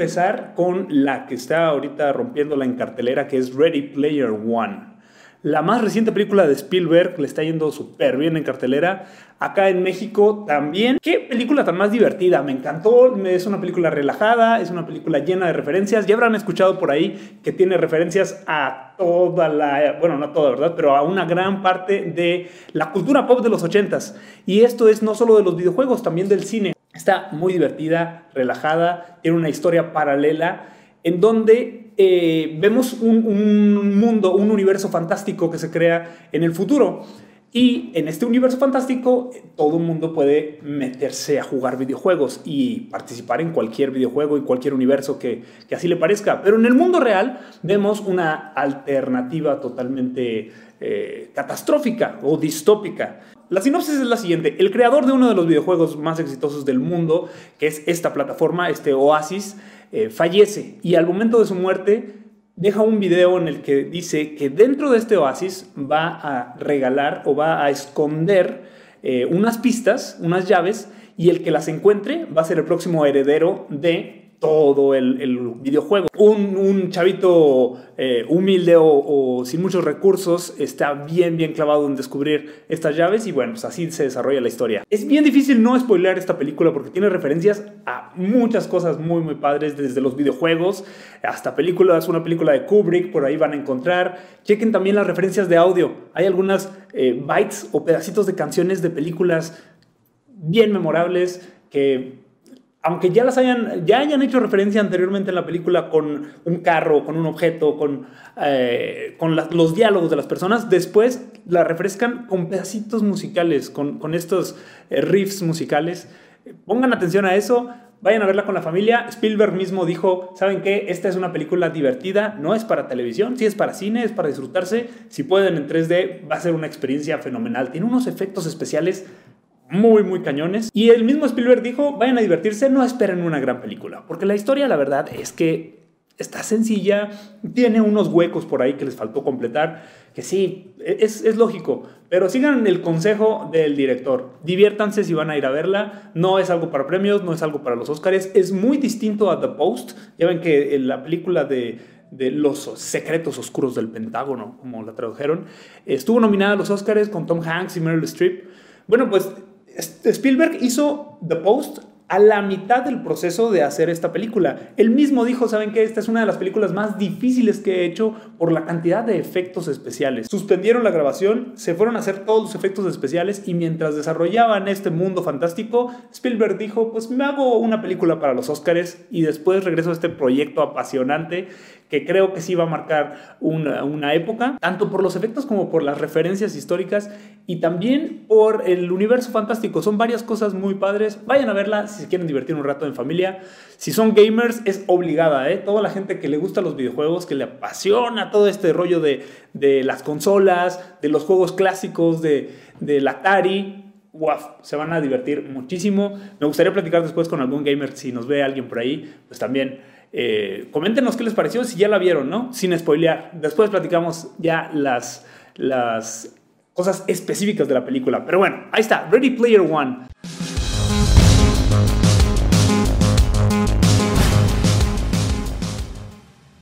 empezar con la que está ahorita rompiendo la cartelera, que es Ready Player One. La más reciente película de Spielberg le está yendo súper bien en cartelera. Acá en México también. Qué película tan más divertida. Me encantó. Es una película relajada. Es una película llena de referencias. Ya habrán escuchado por ahí que tiene referencias a toda la. Bueno, no toda, ¿verdad? Pero a una gran parte de la cultura pop de los ochentas. Y esto es no solo de los videojuegos, también del cine. Está muy divertida, relajada. Tiene una historia paralela en donde eh, vemos un, mundo, un universo fantástico que se crea en el futuro. Y en este universo fantástico, todo el mundo puede meterse a jugar videojuegos y participar en cualquier videojuego y cualquier universo que, así le parezca. Pero en el mundo real vemos una alternativa totalmente eh, catastrófica o distópica. La sinopsis es la siguiente. El creador de uno de los videojuegos más exitosos del mundo, que es esta plataforma, este Oasis, eh, fallece y al momento de su muerte deja un video en el que dice que dentro de este oasis va a regalar o va a esconder eh, unas pistas, unas llaves, y el que las encuentre va a ser el próximo heredero de todo el, videojuego. Un, chavito eh, humilde o, sin muchos recursos está bien, bien clavado en descubrir estas llaves y bueno, pues así se desarrolla la historia. Es bien difícil no spoilear esta película porque tiene referencias a muchas cosas muy, muy padres, desde los videojuegos hasta películas, una película de Kubrick, por ahí van a encontrar. Chequen también las referencias de audio. Hay algunas eh, bytes o pedacitos de canciones de películas bien memorables que aunque ya las hayan, ya hayan hecho referencia anteriormente en la película con un carro, con un objeto, con, eh, con los diálogos de las personas, después la refrescan con pedacitos musicales, con, con estos eh, riffs musicales. Pongan atención a eso, vayan a verla con la familia. Spielberg mismo dijo, ¿saben qué? Esta es una película divertida, no es para televisión, sí es para cine, es para disfrutarse. Si pueden en 3D, va a ser una experiencia fenomenal. Tiene unos efectos especiales muy, muy cañones. Y el mismo Spielberg dijo, vayan a divertirse, no esperen una gran película, porque la historia, la verdad, es que está sencilla, tiene unos huecos por ahí que les faltó completar, que sí, es, es, lógico, pero sigan el consejo del director, diviértanse si van a ir a verla, no es algo para premios, no es algo para los Oscars, es muy distinto a The Post, ya ven que la película de, de los secretos oscuros del Pentágono, como la tradujeron, estuvo nominada a los Oscars con Tom Hanks y Meryl Streep. Bueno, pues Spielberg hizo The Post a la mitad del proceso de hacer esta película. Él mismo dijo, ¿saben qué? Esta es una de las películas más difíciles que he hecho por la cantidad de efectos especiales. Suspendieron la grabación, se fueron a hacer todos los efectos especiales y mientras desarrollaban este mundo fantástico, Spielberg dijo, pues me hago una película para los Oscars y después regreso a este proyecto apasionante que creo que sí va a marcar una, una, época, tanto por los efectos como por las referencias históricas y también por el universo fantástico. Son varias cosas muy padres. Vayan a verla si quieren divertir un rato en familia. Si son gamers, es obligada, ¿eh? Toda la gente que le gusta los videojuegos, que le apasiona todo este rollo de, de las consolas, de los juegos clásicos, de, de la Atari, Wow, se van a divertir muchísimo. Me gustaría platicar después con algún gamer, si nos ve alguien por ahí, pues también eh, coméntenos qué les pareció, si ya la vieron, ¿no? Sin spoilear. Después platicamos ya las, las cosas específicas de la película. Pero bueno, ahí está, Ready Player One.